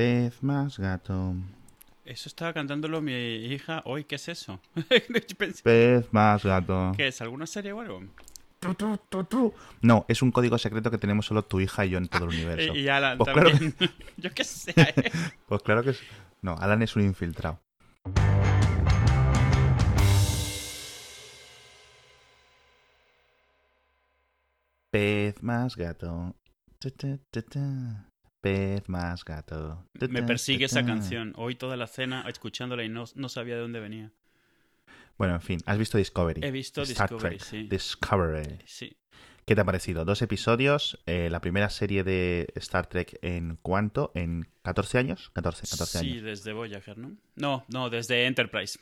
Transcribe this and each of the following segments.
Pez más gato. Eso estaba cantándolo mi hija hoy. ¿Qué es eso? Pez más gato. ¿Qué es? ¿Alguna serie o algo? Tu, tu, tu, tu. No, es un código secreto que tenemos solo tú hija y yo en todo el universo. Y, Alan Pues claro también. Yo qué sé. ¿eh? Pues claro que es. No, Alan es un infiltrado. Pez más gato. Ta, ta, ta, ta. Pez más gato. Me persigue esa canción. Hoy toda la cena escuchándola y no, no sabía de dónde venía. Bueno, en fin, has visto Discovery. He visto Star Discovery, Trek. sí. Discovery. Sí. ¿Qué te ha parecido? Dos episodios, eh, la primera serie de Star Trek en cuánto? ¿En 14 años? 14, 14 sí, años. desde Voyager, ¿no? No, no, desde Enterprise.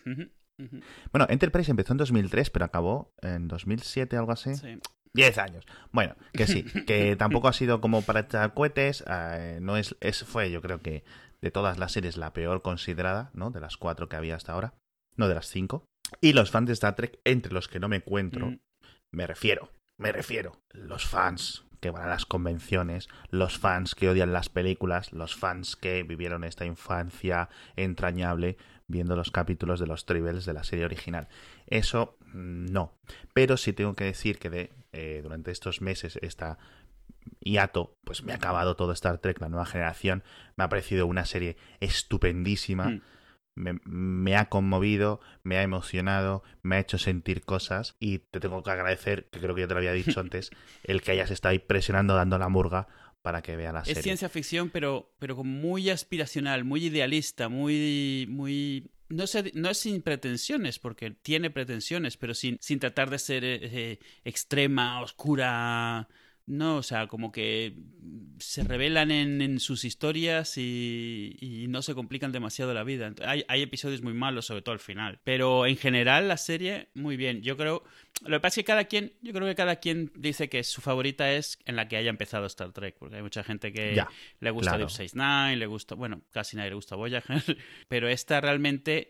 Bueno, Enterprise empezó en 2003, pero acabó en 2007, algo así. Sí. 10 años. Bueno, que sí, que tampoco ha sido como para echar cohetes. eh, no es, es, fue, yo creo que de todas las series la peor considerada, ¿no? De las cuatro que había hasta ahora. No de las cinco. Y los fans de Star Trek, entre los que no me encuentro, Mm. me refiero, me refiero. Los fans que van a las convenciones, los fans que odian las películas, los fans que vivieron esta infancia entrañable viendo los capítulos de los Tribbles de la serie original. Eso no. Pero sí tengo que decir que de, eh, durante estos meses esta hiato, pues me ha acabado todo Star Trek, la nueva generación. Me ha parecido una serie estupendísima. Mm. Me, me ha conmovido, me ha emocionado, me ha hecho sentir cosas y te tengo que agradecer, que creo que ya te lo había dicho antes, el que hayas estado ahí presionando, dando la murga para que vea la Es serie. ciencia ficción, pero, pero muy aspiracional, muy idealista, muy, muy no no es sin pretensiones, porque tiene pretensiones, pero sin, sin tratar de ser eh, eh, extrema, oscura. No, o sea, como que se revelan en, en sus historias y, y no se complican demasiado la vida. Hay, hay episodios muy malos, sobre todo al final. Pero en general la serie, muy bien. Yo creo, lo que pasa es que cada quien, yo creo que cada quien dice que su favorita es en la que haya empezado Star Trek, porque hay mucha gente que Ya, le gusta claro. Deep Space Nine, le gusta, bueno, casi nadie le gusta Voyager, pero esta realmente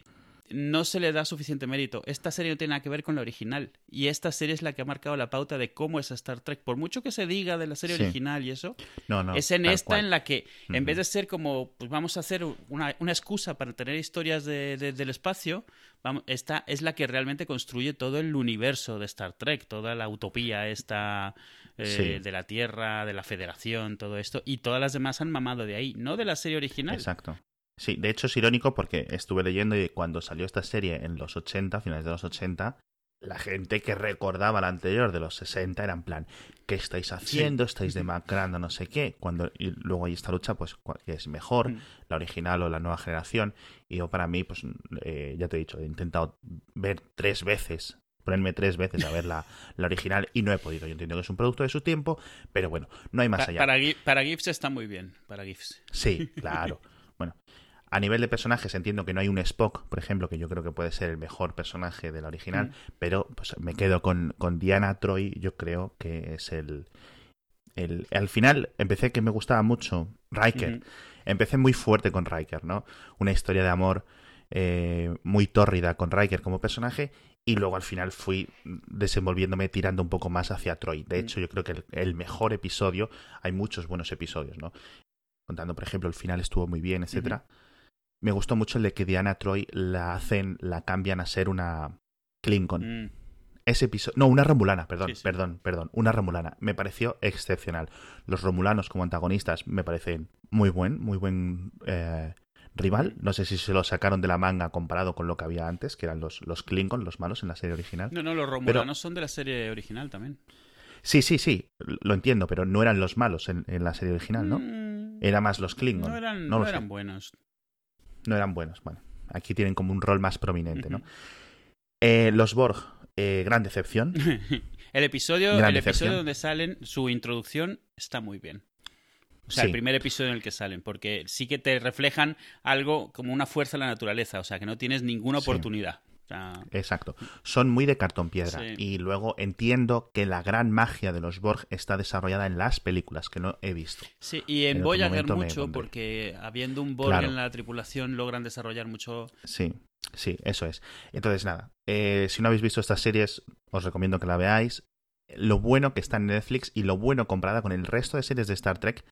no se le da suficiente mérito. Esta serie no tiene nada que ver con la original. Y esta serie es la que ha marcado la pauta de cómo es Star Trek. Por mucho que se diga de la serie Sí. original y eso, No, no, es en esta cual. en la que, en vez de ser como, pues vamos a hacer una, una excusa para tener historias de- de- del espacio, vamos, esta es la que realmente construye todo el universo de Star Trek, toda la utopía esta eh, Sí. de la Tierra, de la Federación, todo esto. Y todas las demás han mamado de ahí, no de la serie original. Exacto. Sí, de hecho es irónico porque estuve leyendo y cuando salió esta serie en los 80, finales de los 80, la gente que recordaba la anterior de los 60 era en plan, ¿qué estáis haciendo? Estáis demacrando no sé qué. Cuando y luego hay esta lucha, pues, ¿cuál es mejor? Mm. la original o la nueva generación. Y yo para mí, pues eh, ya te he dicho, he intentado ver tres veces, ponerme tres veces a ver la, la original y no he podido. Yo entiendo que es un producto de su tiempo, pero bueno, no hay más Pa- allá. para, para GIFs está muy bien, para GIFs. Sí, claro. bueno, a nivel de personajes entiendo que no hay un Spock, por ejemplo, que yo creo que puede ser el mejor personaje de la original, Mm. pero pues me quedo con, con Diana Troy, yo creo que es el, el... Al final empecé que me gustaba mucho Riker. Empecé muy fuerte con Riker, ¿no? Una historia de amor eh, muy tórrida con Riker como personaje y luego al final fui desenvolviéndome tirando un poco más hacia Troy. De Mm. hecho, yo creo que el, el mejor episodio, hay muchos buenos episodios, ¿no? Contando, por ejemplo, el final estuvo muy bien, etcétera. Me gustó mucho el de que Diana Troy la hacen, la cambian a ser una Klingon. Mm. Ese episodio. No, una Romulana, perdón, Sí, sí. perdón, perdón. Una Romulana. Me pareció excepcional. Los Romulanos como antagonistas me parecen muy buen, muy buen eh, rival. No sé si se lo sacaron de la manga comparado con lo que había antes, que eran los, los Klingon, los malos en la serie original. No, no, los romulanos son de la serie original también. Sí, sí, sí, lo entiendo, pero no eran los malos en, en la serie original, ¿no? Mm, Era más los Klingon. no eran, no eran buenos. No eran buenos. Bueno, aquí tienen como un rol más prominente, ¿no? Eh, los Borg, eh, gran decepción. el episodio, Gran el decepción. episodio donde salen, su introducción está muy bien. O sea, Sí. el primer episodio en el que salen, porque sí que te reflejan algo como una fuerza de la naturaleza, o sea, que no tienes ninguna oportunidad. Exacto. Son muy de cartón piedra. Sí. Y luego entiendo que la gran magia de los Borg está desarrollada en las películas, que no he visto. sí, y en, En Voyager mucho, porque habiendo un Borg Claro. en la tripulación logran desarrollar mucho. Sí, sí, eso es. Entonces, nada, eh, si no habéis visto estas series, os recomiendo que la veáis. Lo bueno que está en Netflix y lo bueno comparada con el resto de series de Star Trek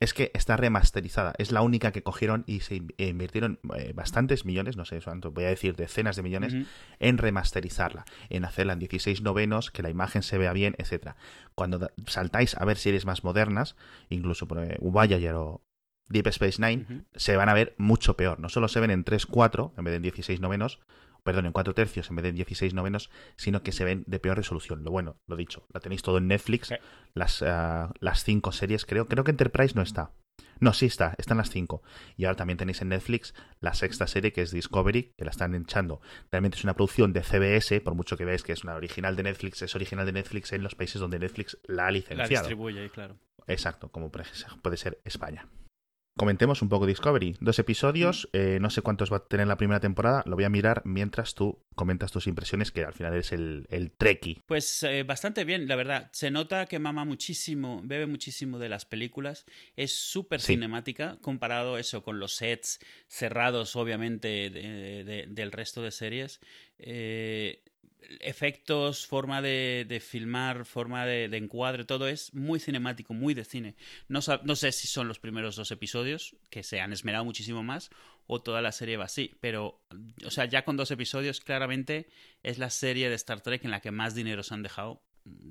es que está remasterizada. Es la única que cogieron y se invirtieron eh, bastantes millones, no sé cuánto, voy a decir decenas de millones, en remasterizarla, en hacerla en 16 novenos, que la imagen se vea bien, etcétera. Cuando saltáis a ver series más modernas, incluso por eh, Voyager o Deep Space Nine, se van a ver mucho peor. No solo se ven en 3-4 en vez de en 16 novenos, perdón, en 4 tercios en vez de en 16 novenos, sino que se ven de peor resolución. Lo bueno, lo dicho, la tenéis todo en Netflix, las, uh, las cinco series, creo. Creo que Enterprise no está. No, sí está, están las cinco. Y ahora también tenéis en Netflix la sexta serie que es Discovery, que la están echando. Realmente es una producción de CBS, por mucho que veáis que es una original de Netflix, es original de Netflix en los países donde Netflix la ha licenciado. La distribuye, claro. Exacto, como puede ser España comentemos un poco Discovery. Dos episodios, eh, no sé cuántos va a tener la primera temporada, lo voy a mirar mientras tú comentas tus impresiones, que al final eres el, el treki. Pues eh, bastante bien, la verdad. Se nota que mama muchísimo, bebe muchísimo de las películas. Es súper cinemática comparado eso con los sets cerrados, obviamente, del resto de series. Eh, efectos, forma de, filmar, forma de, encuadre, todo es muy cinemático, muy de cine. No, no, sé si son los primeros dos episodios, que se han esmerado muchísimo más, o toda la serie va así, pero, o sea, ya con dos episodios, claramente es la serie de Star Trek en la que más dinero se han dejado.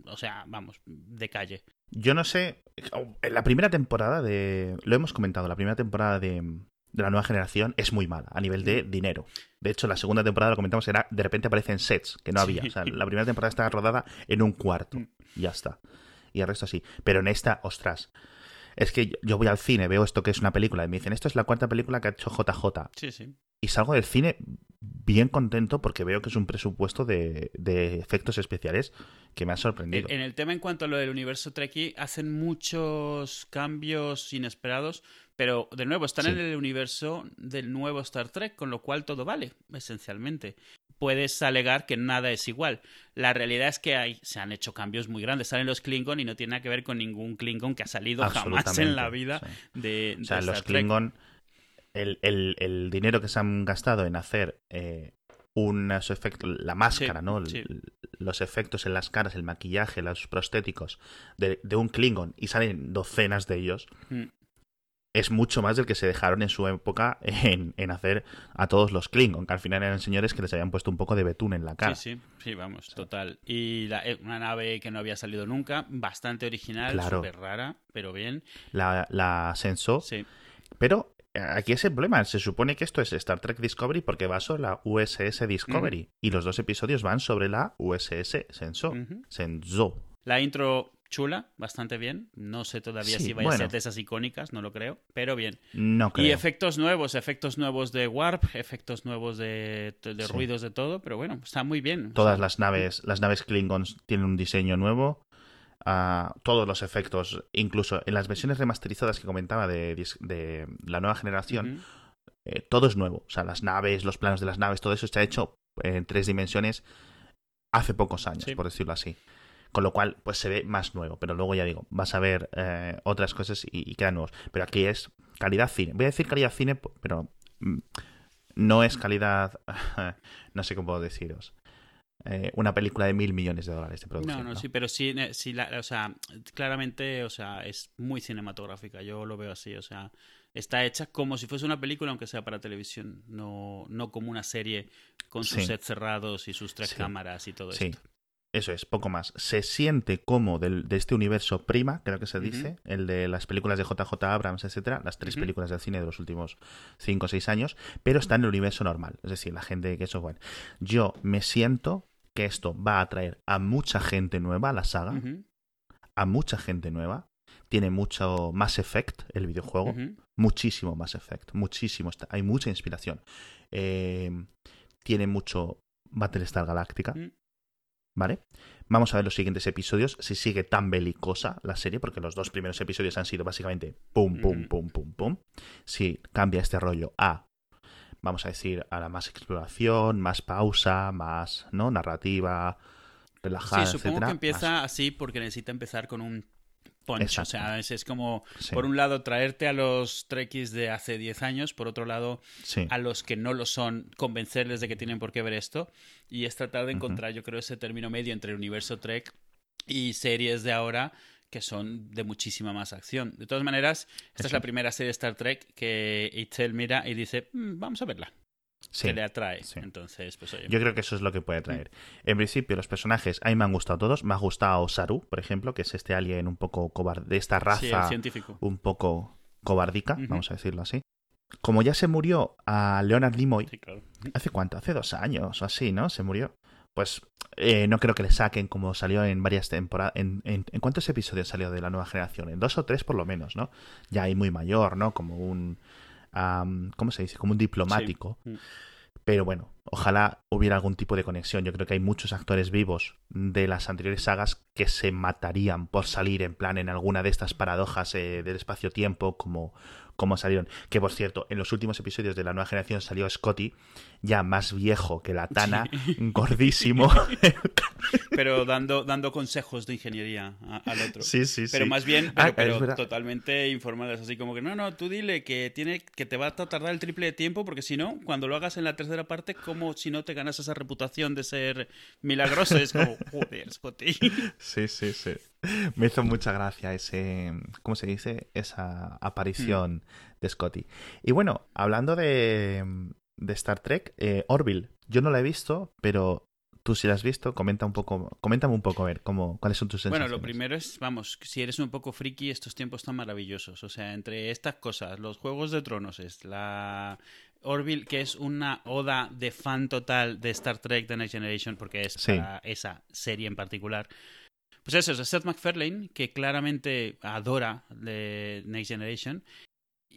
O sea, vamos, de calle. Yo no sé, en la primera temporada de... Lo hemos comentado, la primera temporada de, de la nueva generación es muy mala a nivel de dinero. De hecho, la segunda temporada, lo comentamos, era de repente aparecen sets que no había. O sea, la primera temporada estaba rodada en un cuarto. Mm. ya está. Y el resto así. Pero en esta, ostras. Es que yo voy al cine, veo esto que es una película, y me dicen, esto es la cuarta película que ha hecho JJ. Sí, sí. Y salgo del cine bien contento porque veo que es un presupuesto de, de efectos especiales que me ha sorprendido. En, el tema en cuanto a lo del universo Trekkie, hacen muchos cambios inesperados, pero de nuevo están en el universo del nuevo Star Trek, con lo cual todo vale, esencialmente. Puedes alegar que nada es igual. La realidad es que hay, se han hecho cambios muy grandes. Salen los Klingon y no tiene nada que ver con ningún Klingon que ha salido jamás en la vida de, O sea, los Klingon, el, el, dinero que se han gastado en hacer eh, unos efectos, la máscara, ¿no? Los efectos en las caras, el maquillaje, los prostéticos de, de un Klingon y salen docenas de ellos. Mm es mucho más del que se dejaron en su época en, en, hacer a todos los Klingon, que al final eran señores que les habían puesto un poco de betún en la cara. Sí, sí, sí, vamos, total. Y la, eh, una nave que no había salido nunca, bastante original, súper rara, pero bien. La, la Senso. Sí. Pero eh, aquí es el problema. Se supone que esto es Star Trek Discovery porque va sobre la USS Discovery. Y los dos episodios van sobre la USS Senso. Senso. La intro chula, bastante bien. No sé todavía si va a ser de esas icónicas, no lo creo, pero bien. No creo. Y efectos nuevos, efectos nuevos de warp, efectos nuevos de, ruidos de todo, pero bueno, está muy bien. Todas las naves, las naves Klingons tienen un diseño nuevo. Uh, todos los efectos, incluso en las versiones remasterizadas que comentaba de, de la nueva generación, eh, todo es nuevo. O sea, las naves, los planos de las naves, todo eso está hecho en tres dimensiones hace pocos años, por decirlo así con lo cual pues se ve más nuevo, pero luego ya digo, vas a ver eh, otras cosas y, quedan nuevos. Pero aquí es calidad cine. Voy a decir calidad cine, pero mm, no es calidad, no sé cómo puedo deciros. Eh, una película de mil millones de dólares de producción. No, no, sí, pero sí, sí o sea, claramente, o sea, es muy cinematográfica. Yo lo veo así, o sea, está hecha como si fuese una película, aunque sea para televisión, no, no como una serie con sus sets cerrados y sus tres cámaras y todo sí. Eso es, poco más. Se siente como del, de este universo prima, creo que se dice, el de las películas de JJ Abrams, etcétera, las tres películas del cine de los últimos cinco o seis años, pero está en el universo normal. Es decir, la gente que eso, bueno. Yo me siento que esto va a atraer a mucha gente nueva a la saga, a mucha gente nueva. Tiene mucho más effect el videojuego, muchísimo más effect, muchísimo. Hay mucha inspiración. Eh, tiene mucho Battlestar Galáctica. ¿Vale? Vamos a ver los siguientes episodios, si sigue tan belicosa la serie, porque los dos primeros episodios han sido básicamente pum, pum, pum, pum, pum. Si cambia este rollo a, vamos a decir, a la más exploración, más pausa, más, ¿no? Narrativa, relajada, Sí, supongo que empieza así porque necesita empezar con un o sea, es, como, por un lado, traerte a los Trekkies de hace 10 años, por otro lado, a los que no lo son, convencerles de que tienen por qué ver esto. Y es tratar de encontrar, yo creo, ese término medio entre el universo Trek y series de ahora que son de muchísima más acción. De todas maneras, esta es la primera serie de Star Trek que Itzel mira y dice, "Mm, vamos a verla. Sí. Que le atrae. sí. Entonces, pues oye. Yo creo que eso es lo que puede traer. En principio, los personajes a mí me han gustado todos. Me ha gustado Saru, por ejemplo, que es este alien un poco cobarde, de esta sí, el raza científico. un poco cobardica, vamos a decirlo así. Como ya se murió a Leonard Nimoy, claro. ¿hace cuánto? Hace dos años o así, ¿no? Se murió. Pues eh, no creo que le saquen como salió en varias temporadas. En, en, ¿en cuántos episodios salió de la nueva generación? En dos o tres por lo menos, ¿no? Ya hay muy mayor, ¿no? Como un... ¿Cómo se dice? Como un diplomático. Mm. Pero bueno, ojalá hubiera algún tipo de conexión. Yo creo que hay muchos actores vivos de las anteriores sagas que se matarían por salir en plan en alguna de estas paradojas eh, del espacio-tiempo como, como salieron. Que por cierto, en los últimos episodios de la nueva generación salió Scotty, ya más viejo que la Tana, gordísimo. Pero dando, dando consejos de ingeniería a- al otro. sí, sí, sí. Pero más bien, Ah, pero, verdad. totalmente informales, así como que no, no, tú dile que tiene que te va a tardar el triple de tiempo, porque si no, cuando lo hagas en la tercera parte, como si no te ganas esa reputación de ser milagroso, es como, joder, Scotty. Sí, sí, sí. Me hizo mucha gracia ese, ¿cómo se dice? Esa aparición de Scotty. Y bueno, hablando de, de Star Trek, eh, Orville, yo no la he visto, pero tú si la has visto, comenta un poco, coméntame un poco a ver cómo, cuáles son tus Bueno, sensaciones. lo primero es, vamos, si eres un poco friki, estos tiempos están maravillosos. O sea, entre estas cosas, los Juegos de Tronos, es la Orville, que es una oda de fan total de Star Trek The Next Generation, porque es Sí. para esa serie en particular. Pues eso, es Seth MacFarlane, que claramente adora de Next Generation.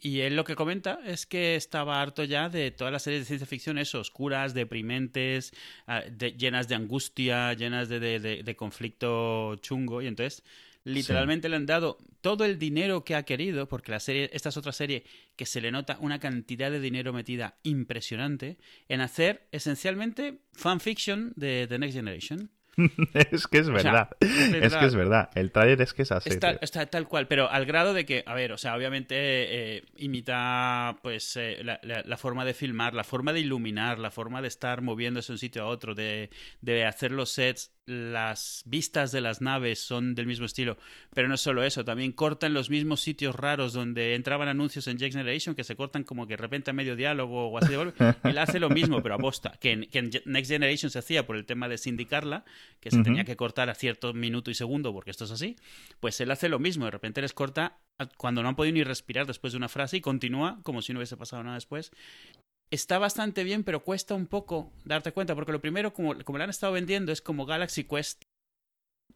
Y él lo que comenta es que estaba harto ya de todas las series de ciencia ficción, eso, oscuras, deprimentes, ah, de- llenas de angustia, llenas de, de- conflicto chungo. Y entonces, literalmente le han dado todo el dinero que ha querido, porque la serie, esta es otra serie que se le nota una cantidad de dinero metida impresionante, en hacer esencialmente fanfiction de The Next Generation. es que es sea, verdad. es que es verdad. El trailer es que es así. Está tal cual, pero al grado de que, a ver, o sea, obviamente eh, imita pues eh, la, la- la forma de filmar, la forma de iluminar, la forma de estar moviéndose de un sitio a otro, de, de hacer los sets, las vistas de las naves son del mismo estilo, pero no solo eso, también cortan los mismos sitios raros donde entraban anuncios en Next Generation que se cortan como que de repente a medio diálogo o así de golpe. Él hace lo mismo, pero aposta, que en, que en Next Generation se hacía por el tema de sindicarla, que se tenía que cortar a cierto minuto y segundo, porque esto es así, pues él hace lo mismo, de repente les corta cuando no han podido ni respirar después de una frase y continúa como si no hubiese pasado nada después. Está bastante bien, pero cuesta un poco darte cuenta, porque lo primero, como, como lo han estado vendiendo, es como Galaxy Quest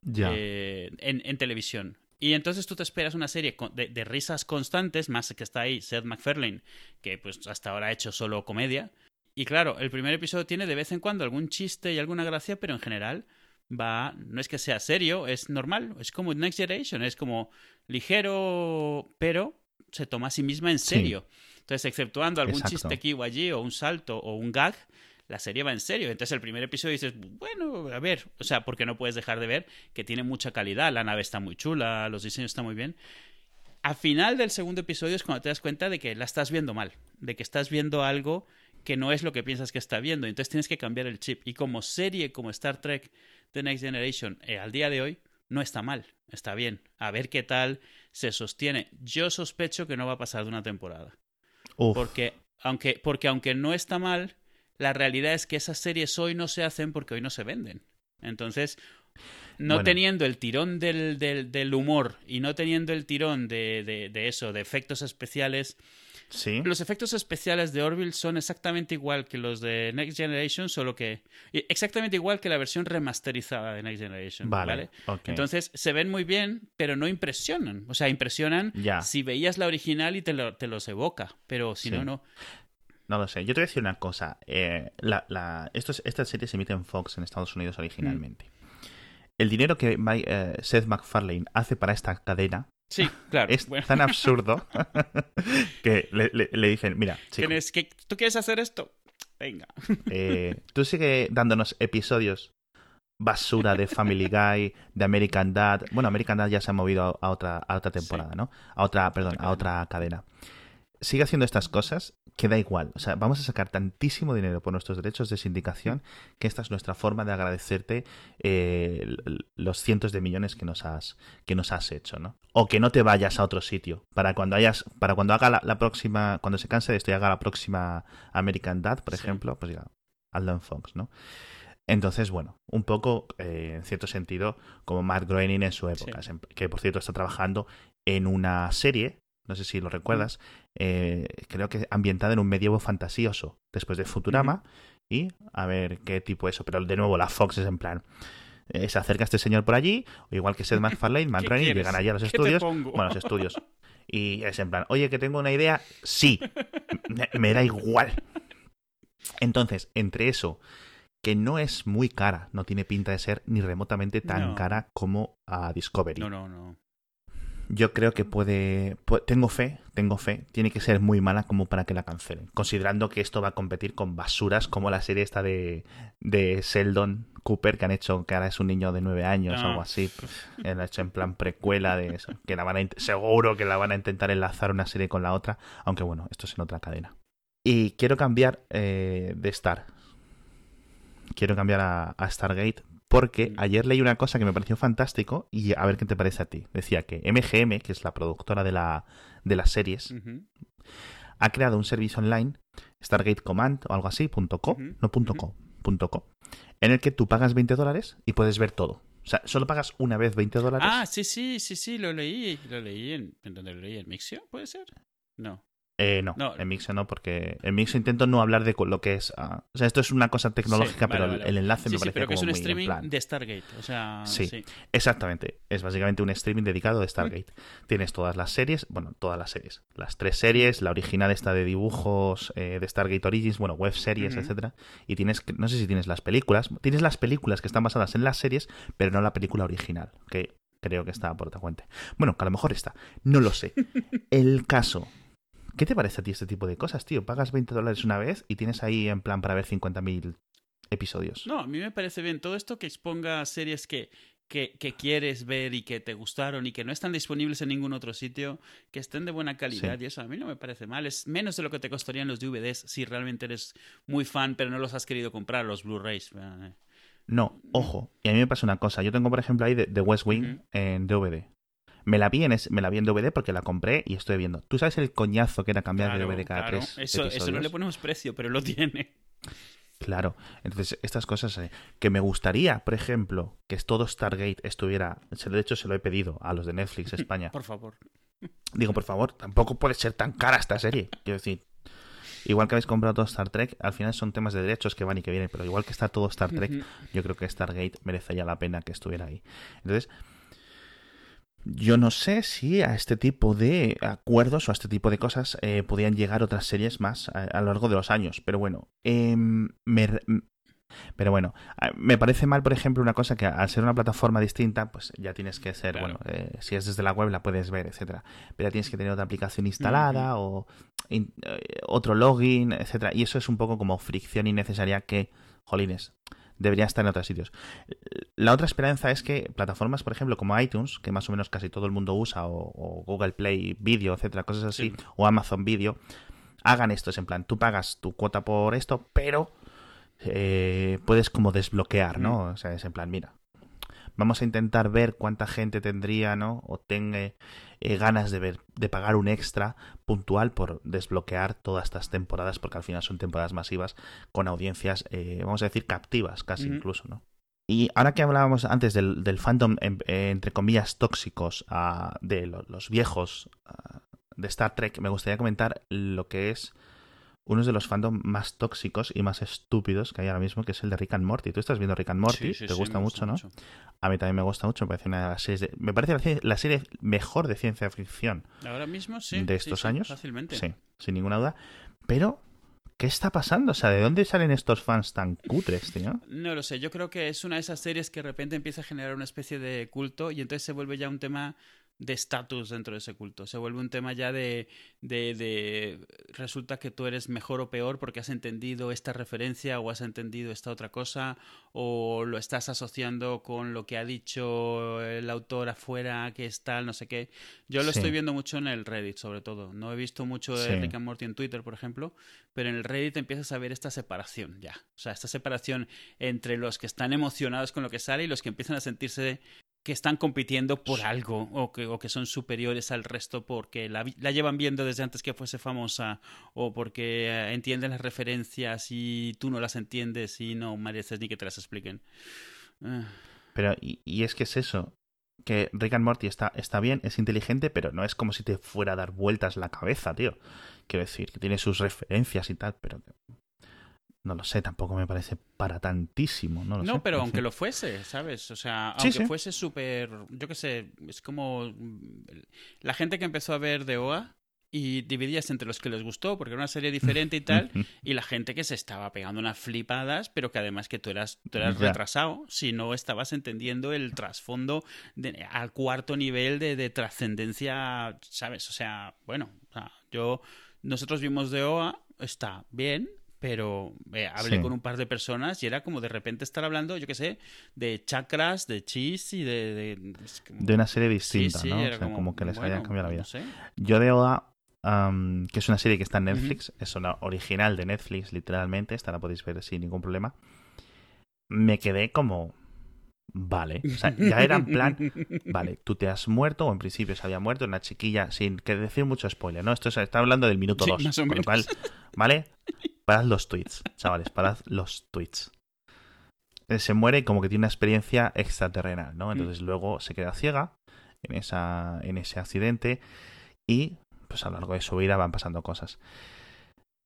Ya. eh, en, en televisión. Y entonces tú te esperas una serie de, de risas constantes, más que está ahí Seth MacFarlane, que pues hasta ahora ha hecho solo comedia. Y claro, el primer episodio tiene de vez en cuando algún chiste y alguna gracia, pero en general va, no es que sea serio, es normal, es como Next Generation, es como ligero, pero se toma a sí misma en Sí. Entonces, exceptuando algún Exacto. chiste aquí o allí, o un salto, o un gag, la serie va en serio. Entonces, el primer episodio dices, bueno, a ver, o sea, porque no puedes dejar de ver que tiene mucha calidad, la nave está muy chula, los diseños están muy bien. Al final del segundo episodio es cuando te das cuenta de que la estás viendo mal, de que estás viendo algo que no es lo que piensas que está viendo. Entonces tienes que cambiar el chip. Y como serie, como Star Trek The Next Generation, eh, al día de hoy, no está mal, está bien. A ver qué tal se sostiene. Yo sospecho que no va a pasar de una temporada. Uf. Porque aunque, porque aunque no está mal, la realidad es que esas series hoy no se hacen porque hoy no se venden. Entonces, no Bueno. teniendo el tirón del, del, del humor y no teniendo el tirón de, de, de eso, de efectos especiales, Sí. los efectos especiales de Orville son exactamente igual que los de Next Generation, solo que exactamente igual que la versión remasterizada de Next Generation. Vale. Entonces se ven muy bien, pero no impresionan. O sea, impresionan Ya. si veías la original y te, lo- te los evoca, pero si Sí. no, no. No lo sé. Yo te voy a decir una cosa. Eh, la, la, esto es- esta serie se emite en Fox en Estados Unidos originalmente. El dinero que eh, Seth MacFarlane hace para esta cadena Sí, claro. es bueno. tan absurdo que le, le- le dicen, mira, chico, ¿Tienes que- ¿Tú quieres hacer esto? Venga. eh, tú sigue dándonos episodios basura de Family Guy, de American Dad. Bueno, American Dad ya se ha movido a, a otra, a otra temporada, ¿no? A otra, perdón, a otra cadena. Sigue haciendo estas cosas que da igual. O sea, vamos a sacar tantísimo dinero por nuestros derechos de sindicación que esta es nuestra forma de agradecerte eh, los cientos de millones que nos has, que nos has hecho, ¿no? O que no te vayas a otro sitio. Para cuando hayas, para cuando haga la, próxima, cuando se canse de esto y haga la próxima American Dad, por ejemplo, pues ya, hazlo en Fox, ¿no? Entonces, bueno, un poco, eh, en cierto sentido, como Mark Groening en su época, que por cierto está trabajando en una serie, no sé si lo recuerdas, eh, creo que ambientada en un medievo fantasioso, después de Futurama, y a ver qué tipo es eso, pero de nuevo la Fox es en plan... Eh, se acerca este señor por allí, o igual que Seth MacFarlane, Groening, llegan allí a los estudios, bueno, los estudios, y es en plan, oye, que tengo una idea, sí, me da igual. Entonces, entre eso que no es muy cara, no tiene pinta de ser ni remotamente tan cara como a Discovery. No, no, no. Yo creo que puede, Tengo fe, tengo fe. Tiene que ser muy mala como para que la cancelen. Considerando que esto va a competir con basuras como la serie esta de, de Sheldon Cooper que han hecho, que ahora es un niño de nueve años o algo así. Han hecho en plan precuela de eso. Que la van a, seguro que la van a intentar enlazar una serie con la otra. Aunque bueno, esto es en otra cadena. Y quiero cambiar eh, de Star quiero cambiar a, Stargate porque mm. ayer leí una cosa que me pareció fantástico y a ver qué te parece a ti. Decía que MGM, que es la productora de, la, de las series, ha creado un servicio online, Stargate Command o algo así, punto .co, no punto .co, punto .co, en el que tú pagas 20 dólares y puedes ver todo. O sea, solo pagas una vez 20 dólares. Ah, sí, sí, sí, sí, lo leí. Lo leí en... ¿En dónde lo leí? ¿En Mixio? ¿Puede ser? No. Eh, no, en Mixo no, porque en Mixo intento no hablar de lo que es. Ah, o sea, esto es una cosa tecnológica, pero el enlace me parece pero que es un streaming de Stargate. O sea, sí, exactamente. Es básicamente un streaming dedicado de Stargate. Tienes todas las series, bueno, todas las series. Las tres series, la original esta de dibujos eh, de Stargate Origins, bueno, web series, etcétera. Y tienes, no sé si tienes las películas. Tienes las películas que están basadas en las series, pero no la película original, que creo que está por otra cuenta. Bueno, que a lo mejor está. No lo sé. El caso ¿Qué te parece a ti este tipo de cosas, tío? Pagas 20 dólares una vez y tienes ahí en plan para ver 50.000 episodios. No, a mí me parece bien. Todo esto que exponga series que, que, quieres ver y que te gustaron y que no están disponibles en ningún otro sitio, que estén de buena calidad y eso a mí no me parece mal. Es menos de lo que te costarían los DVDs si realmente eres muy fan pero no los has querido comprar, los Blu-rays. No, ojo. Y a mí me pasa una cosa. Yo tengo, por ejemplo, ahí de, West Wing en DVD. Me la vi en, me la vi en DVD porque la compré y estoy viendo. ¿Tú sabes el coñazo que era cambiar de DVD cada tres eso, Eso no le ponemos precio, pero lo tiene. Claro, entonces estas cosas eh, que me gustaría, por ejemplo, que todo Stargate estuviera, de hecho se lo he pedido a los de Netflix España. por favor. Digo, por favor, tampoco puede ser tan cara esta serie. Quiero decir, igual que habéis comprado todo Star Trek, al final son temas de derechos que van y que vienen, pero igual que está todo Star Trek, yo creo que Stargate merece ya la pena que estuviera ahí. Entonces, yo no sé si a este tipo de acuerdos o a este tipo de cosas eh, podían llegar otras series más a, lo largo de los años. Pero bueno, em, pero bueno, me parece mal, por ejemplo, una cosa que al ser una plataforma distinta, pues ya tienes que ser, bueno, eh, si es desde la web la puedes ver, etcétera. Pero ya tienes que tener otra aplicación instalada o eh, otro login, etcétera. Y eso es un poco como fricción innecesaria que, jolines, debería estar en otros sitios. La otra esperanza es que plataformas, por ejemplo, como iTunes, que más o menos casi todo el mundo usa, o, Google Play Video, etcétera, cosas así, o Amazon Video, hagan esto. Es en plan, tú pagas tu cuota por esto, pero eh, puedes como desbloquear, ¿no? O sea, es en plan, mira, vamos a intentar ver cuánta gente tendría, ¿no? O tenga eh, ganas de ver, de pagar un extra puntual por desbloquear todas estas temporadas, porque al final son temporadas masivas con audiencias, eh, vamos a decir, captivas casi incluso, ¿no? Y ahora que hablábamos antes del, del fandom, em, eh, entre comillas, tóxicos ah, de los viejos ah, de Star Trek, me gustaría comentar lo que es uno de los fandom más tóxicos y más estúpidos que hay ahora mismo, que es el de Rick and Morty. Tú estás viendo Rick and Morty, te gusta, mucho, ¿no? A mí también me gusta mucho, me parece una de las series me parece la serie mejor de ciencia ficción. Ahora mismo sí. De estos años. Fácilmente. Sí, sin ninguna duda. Pero ¿Qué está pasando? O sea, ¿de dónde salen estos fans tan cutres, tío? No lo sé. Yo creo que es una de esas series que de repente empieza a generar una especie de culto y entonces se vuelve ya un tema de estatus dentro de ese culto. Se vuelve un tema ya de, de, de, resulta que tú eres mejor o peor porque has entendido esta referencia o has entendido esta otra cosa o lo estás asociando con lo que ha dicho el autor afuera que es tal, no sé qué. Yo lo Sí. estoy viendo mucho en el Reddit sobre todo. No he visto mucho de Sí. Rick and Morty en Twitter, por ejemplo, pero en el Reddit empiezas a ver esta separación ya. O sea, esta separación entre los que están emocionados con lo que sale y los que empiezan a sentirse que están compitiendo por algo o que, o que son superiores al resto porque la, la llevan viendo desde antes que fuese famosa o porque eh, entienden las referencias y tú no las entiendes y no mereces ni que te las expliquen. Ah, Pero, y, y es que es eso. Que Rick and Morty está, está bien, es inteligente, pero no es como si te fuera a dar vueltas la cabeza, tío. Quiero decir, que tiene sus referencias y tal, pero no lo sé, tampoco me parece para tantísimo. No, lo No, sé, pero aunque lo fuese, ¿sabes? O sea, aunque sí. fuese súper, yo qué sé, es como la gente que empezó a ver de OA y dividías entre los que les gustó porque era una serie diferente y tal, y la gente que se estaba pegando unas flipadas, pero que además que tú eras, tú eras Ya. retrasado si no estabas entendiendo el trasfondo de- al cuarto nivel de, de trascendencia, ¿sabes? O sea, bueno, o sea, yo, nosotros vimos de OA, está bien, pero eh, hablé Sí. con un par de personas y era como de repente estar hablando, yo qué sé, de chakras, de chis y de... de, como- De una serie Sí, distinta, sí, ¿no? O sea, como, que les bueno, cambiado la vida. no sé. Yo de Oa, am, que es una serie que está en Netflix, es una original de Netflix, literalmente, esta la podéis ver sin ningún problema. Me quedé como. Vale. O sea, ya era en plan. Vale, tú te has muerto, o en principio se había muerto, una chiquilla, sin que decir mucho spoiler, ¿no? Esto se está hablando del minuto Sí, 2. más o con lo cual. ¿vale? Parad los tweets, chavales, parad los tweets. Eh, Se muere como que tiene una experiencia extraterrenal, ¿no? Entonces luego se queda ciega en, esa, en ese accidente y pues a lo largo de su vida van pasando cosas.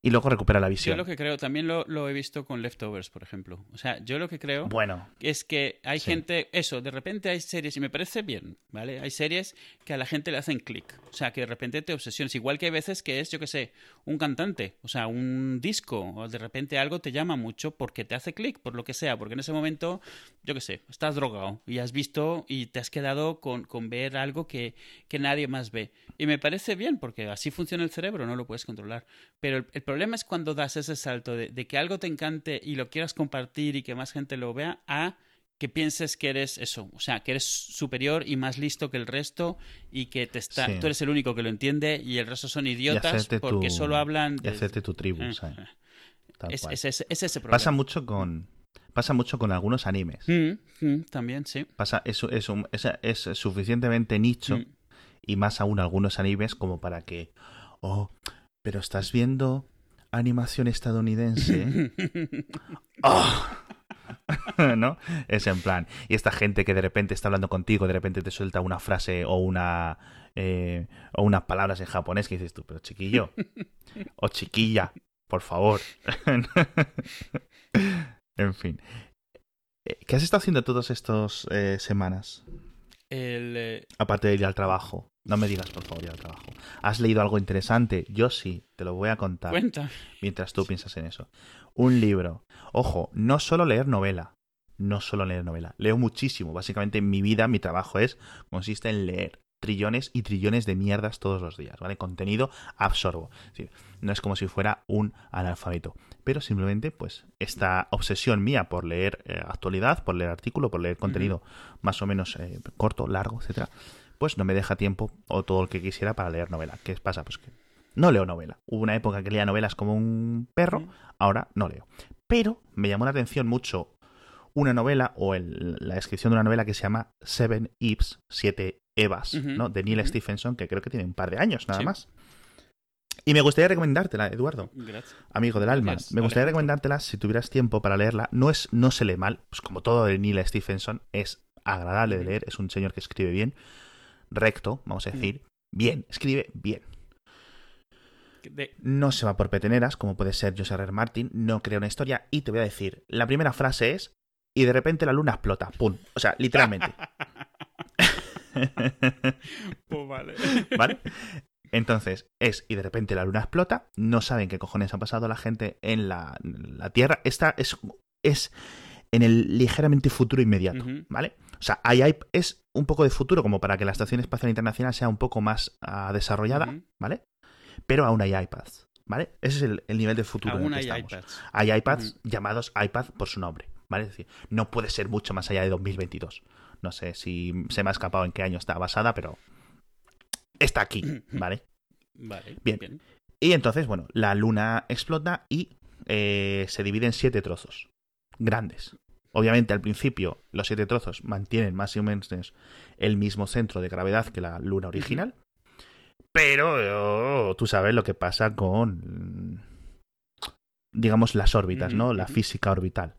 Y luego recupera la Yo visión. lo que creo, también lo, lo he visto con Leftovers, por ejemplo. O sea, yo lo que creo Bueno, es que hay Sí. gente, eso, de repente hay series, y me parece bien, ¿vale? Hay series que a la gente le hacen clic. O sea, que de repente te obsesiones. Igual que hay veces que es, yo qué sé, un cantante, o sea, un disco, o de repente algo te llama mucho porque te hace clic, por lo que sea, porque en ese momento, yo qué sé, estás drogado y has visto y te has quedado con, con ver algo que, que nadie más ve. Y me parece bien, porque así funciona el cerebro, no lo puedes controlar. Pero el, el problema es cuando das ese salto de, de que algo te encante y lo quieras compartir y que más gente lo vea, a que pienses que eres eso, o sea, que eres superior y más listo que el resto y que te está, Sí. tú eres el único que lo entiende y el resto son idiotas porque tu- solo hablan y de... hacerte tu tribu, Eh, ¿sabes? Tal Es, es ese- es ese problema. Pasa mucho con. Pasa mucho con algunos animes. Mm, mm, también, sí. Pasa, es, es, un- es, es suficientemente nicho Mm. y más aún algunos animes como para que. Oh, pero estás viendo animación estadounidense. ¡Oh! ¿No? Es en plan. Y esta gente que de repente está hablando contigo, de repente te suelta una frase o una. eh, o unas palabras en japonés que dices tú, pero chiquillo. o chiquilla, por favor. en fin. Eh, ¿Qué has estado haciendo todas estas eh, semanas? El, eh, Aparte de ir al trabajo. No me digas, por favor, al trabajo. ¿Has leído algo interesante? Yo sí, te lo voy a contar cuenta. mientras tú piensas en eso. Un libro. Ojo, no solo leer novela. No solo leer novela. Leo muchísimo. Básicamente mi vida, mi trabajo es, consiste en leer trillones y trillones de mierdas todos los días, ¿vale? Contenido absorbo. Es decir, no es como si fuera un analfabeto. Pero simplemente, pues, esta obsesión mía por leer eh, actualidad, por leer artículo, por leer contenido más o menos eh, corto, largo, etcétera, pues no me deja tiempo o todo lo que quisiera para leer novela. ¿Qué pasa? Pues que no leo novela. Hubo una época que leía novelas como un perro, ahora no leo. Pero me llamó la atención mucho una novela o el- la descripción de una novela que se llama Seven Eves, Siete Evas, ¿no? De Neil. Stephenson, que creo que tiene un par de años nada Sí. más. Y me gustaría recomendártela, Eduardo, Gracias. amigo del alma. Gracias, Me gustaría recomendártela si tuvieras tiempo para leerla. No es, no se lee mal, pues como todo de Neil Stephenson, es agradable de leer, es un señor que escribe bien, recto, vamos a decir, bien, escribe bien. De- No se va por peteneras, como puede ser José R. Martin, no crea una historia y te voy a decir, la primera frase es y de repente la luna explota, pum, o sea, literalmente. Pues vale. ¿Vale? Entonces, es y de repente la luna explota, no saben qué cojones ha pasado la gente en la, la Tierra. Esta es, es en el ligeramente futuro inmediato. ¿vale? O sea, es un poco de futuro como para que la Estación Espacial Internacional sea un poco más ah, desarrollada. ¿vale? Pero aún hay iPads, ¿vale? Ese es el, el nivel de futuro en el que hay estamos. iPads. Hay iPads llamados iPad por su nombre, ¿vale? Es decir, no puede ser mucho más allá de 2022. No sé si se me ha escapado en qué año está basada, pero está aquí, ¿vale? Vale. Bien. Y entonces, bueno, la luna explota y eh, se divide en siete trozos grandes. Obviamente, al principio, los siete trozos mantienen más o menos el mismo centro de gravedad que la luna original. Pero oh, tú sabes lo que pasa con, digamos, las órbitas, ¿no? La física orbital.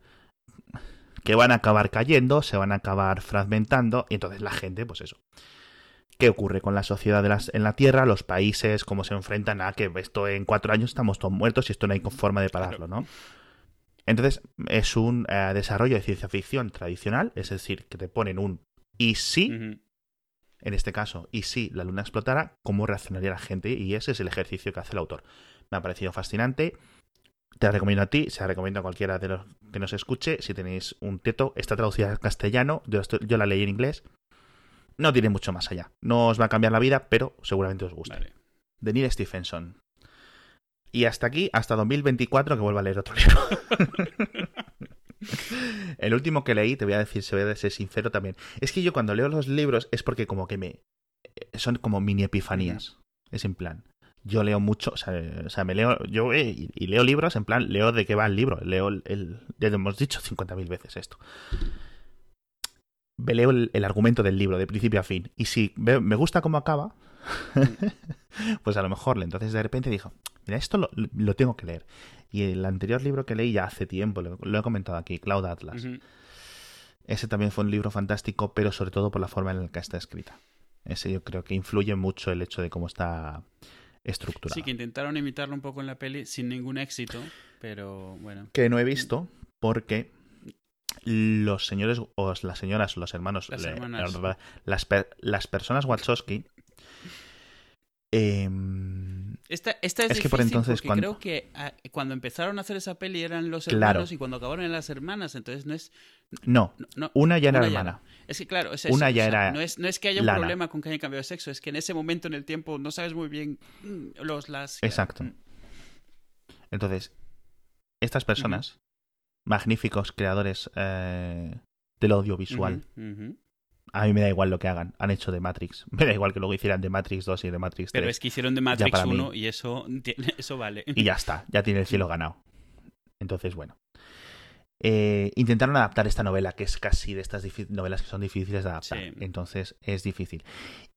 Que van a acabar cayendo, se van a acabar fragmentando, y entonces la gente, pues eso. ¿Qué ocurre con la sociedad de las, en la Tierra? Los países, cómo se enfrentan a que esto en cuatro años estamos todos muertos y esto no hay forma de pararlo, ¿no? Entonces, es un eh, desarrollo de ciencia ficción tradicional, es decir, que te ponen un y si, en este caso, y si la luna explotara, cómo reaccionaría la gente, y ese es el ejercicio que hace el autor. Me ha parecido fascinante. Te la recomiendo a ti, se la recomiendo a cualquiera de los que nos escuche. Si tenéis un teto, está traducida al castellano, yo, estoy- yo la leí en inglés. No tiene mucho más allá. No os va a cambiar la vida, pero seguramente os guste. Vale. De Neil Stephenson. Y hasta aquí, hasta 2024, que vuelva a leer otro libro. El último que leí, te voy a decir, se voy a ser sincero también. Es que yo cuando leo los libros es porque como que me... Son como mini epifanías. Es en plan... Yo leo mucho, o sea, o sea, me leo, yo eh, y, y leo libros, en plan, leo de qué va el libro, leo el, el- ya lo hemos dicho 50.000 veces esto. Me leo el, el argumento del libro, de principio a fin, y si me gusta cómo acaba, pues a lo mejor, entonces de repente dijo, mira, esto lo, lo tengo que leer. Y el anterior libro que leí ya hace tiempo, lo, lo he comentado aquí, Cloud Atlas. Ese también fue un libro fantástico, pero sobre todo por la forma en la que está escrita. Ese yo creo que influye mucho el hecho de cómo está estructurado. Sí, que intentaron imitarlo un poco en la peli sin ningún éxito, pero bueno. que no he visto porque los señores o las señoras, los hermanos, Las le- las, las personas Wachowski em, Esta, esta es, Es que por entonces cuando- creo que ah, cuando empezaron a hacer esa peli eran los Claro. hermanos y cuando acabaron eran las hermanas, entonces no es... no, no- no, una ya era Una ya hermana. Es que claro, es Una ya o sea, era no, es, no es que haya un Lana. problema con que hayan cambiado de sexo, es que en ese momento en el tiempo no sabes muy bien mm, los las... Exacto. Mm, Entonces, estas personas, magníficos creadores eh, del audiovisual. A mí me da igual lo que hagan. Han hecho de Matrix. Me da igual que luego hicieran de Matrix 2 y de Matrix 3. Pero es que hicieron de Matrix para mí. 1 y eso, eso vale. y ya está, ya tiene el cielo ganado. Entonces, bueno. Eh, intentaron adaptar esta novela, que es casi de estas novelas que son difíciles de adaptar. Sí. Entonces, es difícil.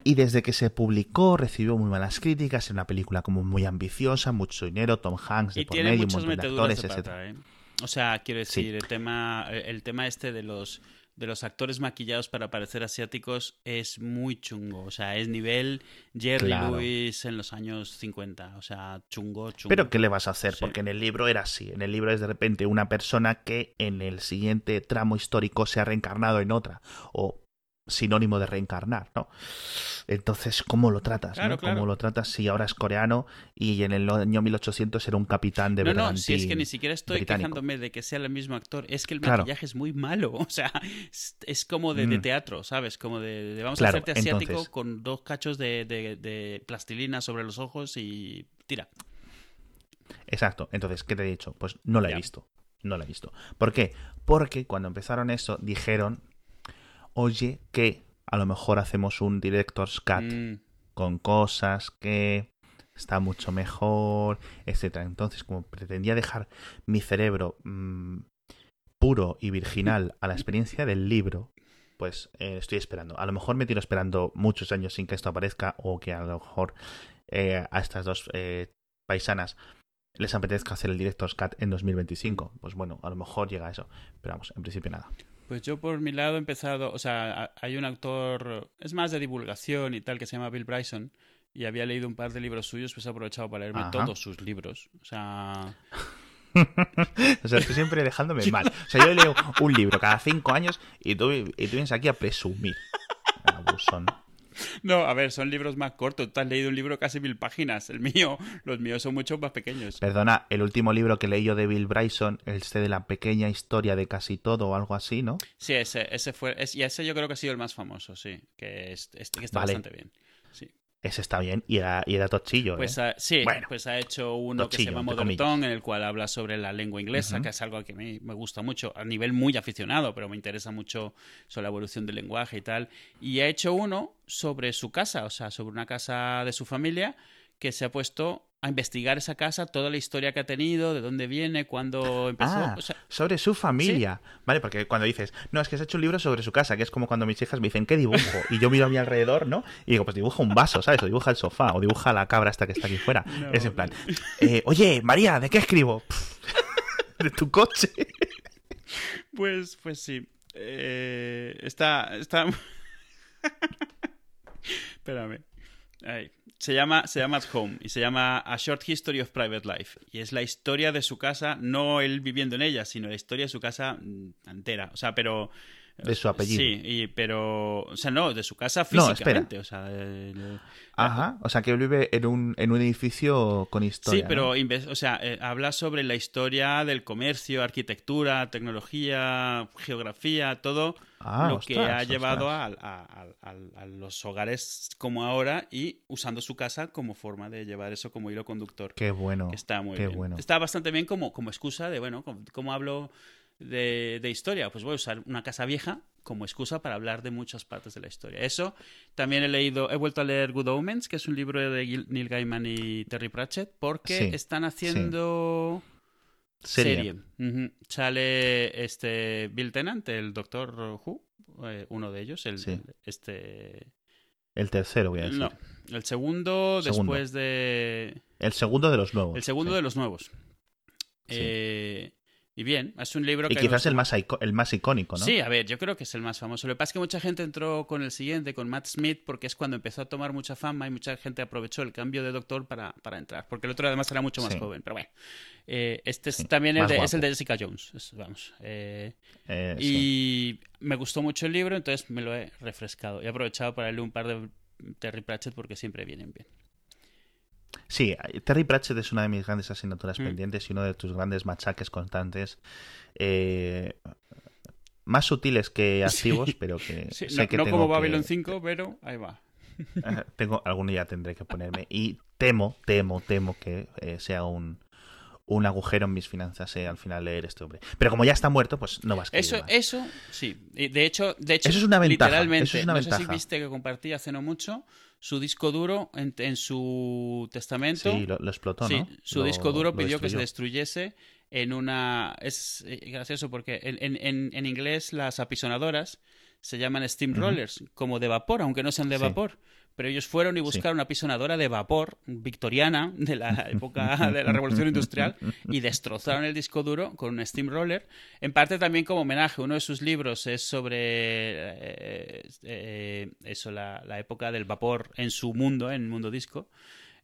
Y desde que se publicó, recibió muy malas críticas. Es una película como muy ambiciosa, mucho dinero, Tom Hanks de Y por tiene medio, un muchas montón de meteduras actores, de etc. pata, ¿eh? O sea, quiero Sí. decir, el tema, el tema este de los de los actores maquillados para parecer asiáticos es muy chungo. O sea, es nivel Jerry Claro. Lewis en los años 50. O sea, chungo, chungo. Pero ¿qué le vas a hacer? Sí. Porque en el libro era así. En el libro es de repente una persona que en el siguiente tramo histórico se ha reencarnado en otra. O sinónimo de reencarnar, ¿no? Entonces, ¿cómo lo tratas? Claro, ¿no? claro. ¿Cómo lo tratas si ahora es coreano y en el año 1800 era un capitán de no, no, si es que ni siquiera estoy británico? quejándome de que sea el mismo actor, es que el Claro. maquillaje es muy malo, o sea, es, como de, de Mm. teatro, ¿sabes? Como de, de vamos a hacerte asiático entonces- con dos cachos de, de- de plastilina sobre los ojos y tira. Exacto. Entonces, ¿qué te he dicho? Pues no la he Ya. visto. No la he visto. ¿Por qué? Porque cuando empezaron eso, dijeron, oye, que a lo mejor hacemos un director's cut. Mm, con cosas que está mucho mejor, etcétera. Entonces, como pretendía dejar mi cerebro mm, puro y virginal a la experiencia del libro, pues eh, estoy esperando. A lo mejor me tiro esperando muchos años sin que esto aparezca o que a lo mejor eh, a estas dos eh, paisanas les apetezca hacer el Director's Cut en 2025. Pues bueno, a lo mejor llega a eso. Pero vamos, en principio nada. Pues yo por mi lado he empezado, o sea, hay un autor, es más de divulgación y tal, que se llama Bill Bryson, y había leído un par de libros suyos, pues he aprovechado para leerme Ajá. todos sus libros. O sea, o sea, estoy siempre dejándome mal. O sea, yo leo un libro cada cinco años y tú, y tú vienes aquí a presumir. Abusón. No, a ver, son libros más cortos. Tú has leído un libro casi mil páginas. El mío, los míos son mucho más pequeños. Perdona, el último libro que leí yo de Bill Bryson, este de la pequeña historia de casi todo o algo así, ¿no? Sí, ese, ese fue. y ese yo creo que ha sido el más famoso, sí. Que, es, que está bastante bien. Sí. Ese está bien y era, y era tochillo. Pues ¿eh? sí, pues ha hecho uno que se llama Modern Tongue, en el cual habla sobre la lengua inglesa, que es algo que a mí me gusta mucho, a nivel muy aficionado, pero me interesa mucho sobre la evolución del lenguaje y tal. Y ha hecho uno sobre su casa, o sea, sobre una casa de su familia, que se ha puesto a investigar esa casa, toda la historia que ha tenido, de dónde viene, cuándo empezó. Ah, sobre su familia. Vale, porque cuando dices, no, es que has hecho un libro sobre su casa, que es como cuando mis hijas me dicen, ¿qué dibujo? Y yo miro a mi alrededor, ¿no? Y digo, pues dibuja un vaso, ¿sabes? O dibuja el sofá, o dibuja la cabra esta que está aquí fuera. es en plan, eh, oye, María, ¿de qué escribo? de tu coche. pues, pues sí. Eh, está. está... Espérame. Ahí. Se llama, se llama At Home y se llama A Short History of Private Life. Y es la historia de su casa, no él viviendo en ella, sino la historia de su casa mm, entera. O sea, pero de su apellido. Sí, pero. O sea, no, de su casa físicamente. o sea, Ajá, o sea, que vive en un, en un edificio con historia. Sí, pero, o sea, eh, habla sobre la historia del comercio, arquitectura, tecnología, geografía, todo ah, lo que ha llevado a, a, los hogares como ahora y usando su casa como forma de llevar eso como hilo conductor. Qué bueno. está muy qué bien. Bueno. Está bastante bien como, como excusa de, bueno, como hablo de, historia, pues voy a usar una casa vieja como excusa para hablar de muchas partes de la historia. Eso también he leído, he vuelto a leer Good Omens, que es un libro de Neil Gaiman y Terry Pratchett, porque están haciendo serie. Sale este Bill Tennant, el Doctor Who, eh, uno de ellos, el, este el tercero, voy a decir. No, el segundo, después de. El segundo de los nuevos. El segundo de los nuevos. Eh, y bien, es un libro y que... quizás el más, el más icónico, ¿no? Sí, a ver, yo creo que es el más famoso. Lo que pasa es que mucha gente entró con el siguiente, con Matt Smith, porque es cuando empezó a tomar mucha fama y mucha gente aprovechó el cambio de doctor para, para entrar. Porque el otro además era mucho más joven. Pero bueno, eh, este es también el de, es el de Jessica Jones. vamos. Eh, eh, y me gustó mucho el libro, entonces me lo he refrescado. He aprovechado para leer un par de Terry Pratchett porque siempre vienen bien. Sí, Terry Pratchett es una de mis grandes asignaturas mm. pendientes y uno de tus grandes machaques constantes. Eh, más sutiles que activos, pero que sé no, que no como Babylon 5, pero ahí va. tengo algún día tendré que ponerme y temo, temo, temo que eh, sea un, un agujero en mis finanzas eh, al final leer este hombre. Pero como ya está muerto, pues no vas a Eso, eso, sí. De hecho, de hecho, eso es una ventaja. Literalmente, eso es una no ventaja. sé si viste que compartí hace no mucho su disco duro en, su testamento. Sí, lo, explotó, ¿no? su disco duro pidió que se destruyese en una... Es eh, gracioso porque en, en, en inglés las apisonadoras se llaman steamrollers, como de vapor, aunque no sean de vapor pero ellos fueron y buscaron una pisonadora de vapor victoriana de la época de la Revolución Industrial y destrozaron el disco duro con un steamroller. En parte también como homenaje, uno de sus libros es sobre eh, eh, eso, la, época del vapor en su mundo, en el mundo disco.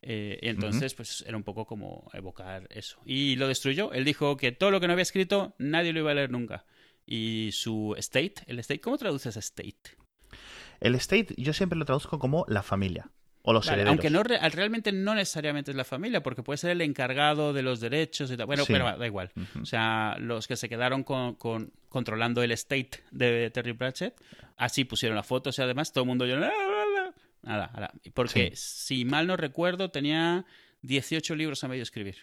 Eh, y entonces, pues era un poco como evocar eso. Y lo destruyó. Él dijo que todo lo que no había escrito, nadie lo iba a leer nunca. Y su estate, el estate, ¿cómo traduces estate? El estate yo siempre lo traduzco como la familia. O los herederos. Aunque no, realmente no necesariamente es la familia, porque puede ser el encargado de los derechos y tal. Bueno, pero da igual. O sea, los que se quedaron con, controlando el estate de Terry Pratchett, así pusieron la foto, y además todo el mundo lloró. Nada, nada. Porque si mal no recuerdo, tenía 18 libros a medio escribir.